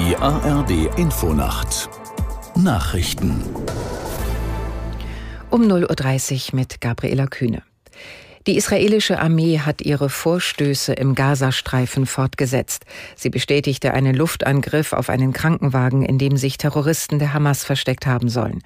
Die ARD Infonacht Nachrichten um 0.30 Uhr mit Gabriela Kühne. Die israelische Armee hat ihre Vorstöße im Gazastreifen fortgesetzt. Sie bestätigte einen Luftangriff auf einen Krankenwagen, in dem sich Terroristen der Hamas versteckt haben sollen.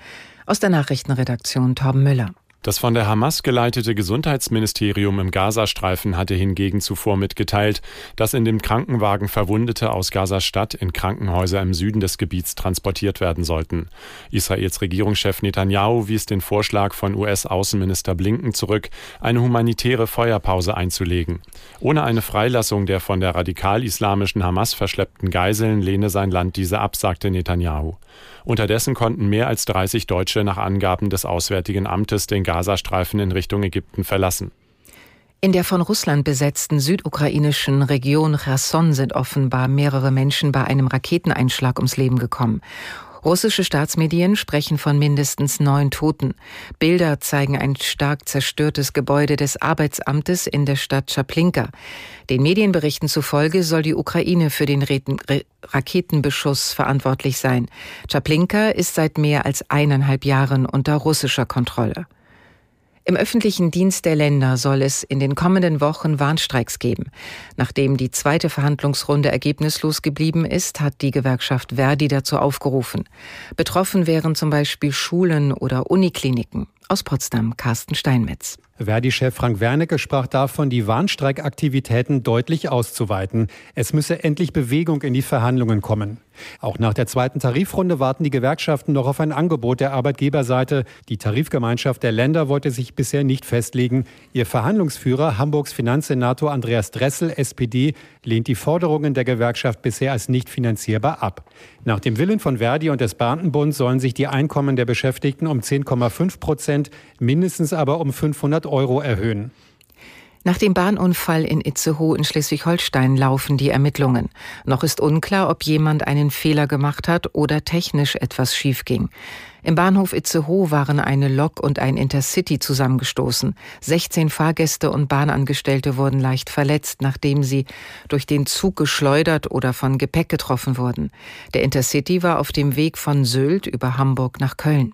Aus der Nachrichtenredaktion Torben Müller. Das von der Hamas geleitete Gesundheitsministerium im Gazastreifen hatte hingegen zuvor mitgeteilt, dass in dem Krankenwagen Verwundete aus Gaza-Stadt in Krankenhäuser im Süden des Gebiets transportiert werden sollten. Israels Regierungschef Netanyahu wies den Vorschlag von US-Außenminister Blinken zurück, eine humanitäre Feuerpause einzulegen. Ohne eine Freilassung der von der radikal-islamischen Hamas verschleppten Geiseln lehne sein Land diese ab, sagte Netanyahu. Unterdessen konnten mehr als 30 Deutsche nach Angaben des Auswärtigen Amtes den Gazastreifen in Richtung Ägypten verlassen. In der von Russland besetzten südukrainischen Region Cherson sind offenbar mehrere Menschen bei einem Raketeneinschlag ums Leben gekommen. Russische Staatsmedien sprechen von mindestens neun Toten. Bilder zeigen ein stark zerstörtes Gebäude des Arbeitsamtes in der Stadt Chaplinka. Den Medienberichten zufolge soll die Ukraine für den Raketenbeschuss verantwortlich sein. Chaplinka ist seit mehr als eineinhalb Jahren unter russischer Kontrolle. Im öffentlichen Dienst der Länder soll es in den kommenden Wochen Warnstreiks geben. Nachdem die zweite Verhandlungsrunde ergebnislos geblieben ist, hat die Gewerkschaft Verdi dazu aufgerufen. Betroffen wären zum Beispiel Schulen oder Unikliniken. Aus Potsdam Carsten Steinmetz. Verdi-Chef Frank Wernicke sprach davon, die Warnstreikaktivitäten deutlich auszuweiten. Es müsse endlich Bewegung in die Verhandlungen kommen. Auch nach der zweiten Tarifrunde warten die Gewerkschaften noch auf ein Angebot der Arbeitgeberseite. Die Tarifgemeinschaft der Länder wollte sich bisher nicht festlegen. Ihr Verhandlungsführer, Hamburgs Finanzsenator Andreas Dressel, SPD, lehnt die Forderungen der Gewerkschaft bisher als nicht finanzierbar ab. Nach dem Willen von Verdi und des Beamtenbunds sollen sich die Einkommen der Beschäftigten um 10,5 Prozent, mindestens aber um 500 100 Euro erhöhen. Nach dem Bahnunfall in Itzehoe in Schleswig-Holstein laufen die Ermittlungen. Noch ist unklar, ob jemand einen Fehler gemacht hat oder technisch etwas schief ging. Im Bahnhof Itzehoe waren eine Lok und ein Intercity zusammengestoßen. 16 Fahrgäste und Bahnangestellte wurden leicht verletzt, nachdem sie durch den Zug geschleudert oder von Gepäck getroffen wurden. Der Intercity war auf dem Weg von Sylt über Hamburg nach Köln.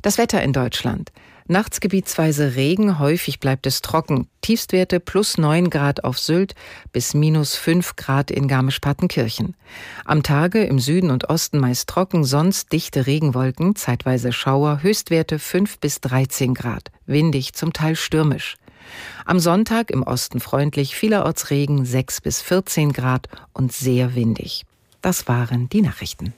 Das Wetter in Deutschland. Nachts gebietsweise Regen, häufig bleibt es trocken. Tiefstwerte plus 9 Grad auf Sylt bis minus 5 Grad in Garmisch-Partenkirchen. Am Tage im Süden und Osten meist trocken, sonst dichte Regenwolken, zeitweise Schauer, Höchstwerte 5 bis 13 Grad. Windig, zum Teil stürmisch. Am Sonntag im Osten freundlich, vielerorts Regen 6 bis 14 Grad und sehr windig. Das waren die Nachrichten.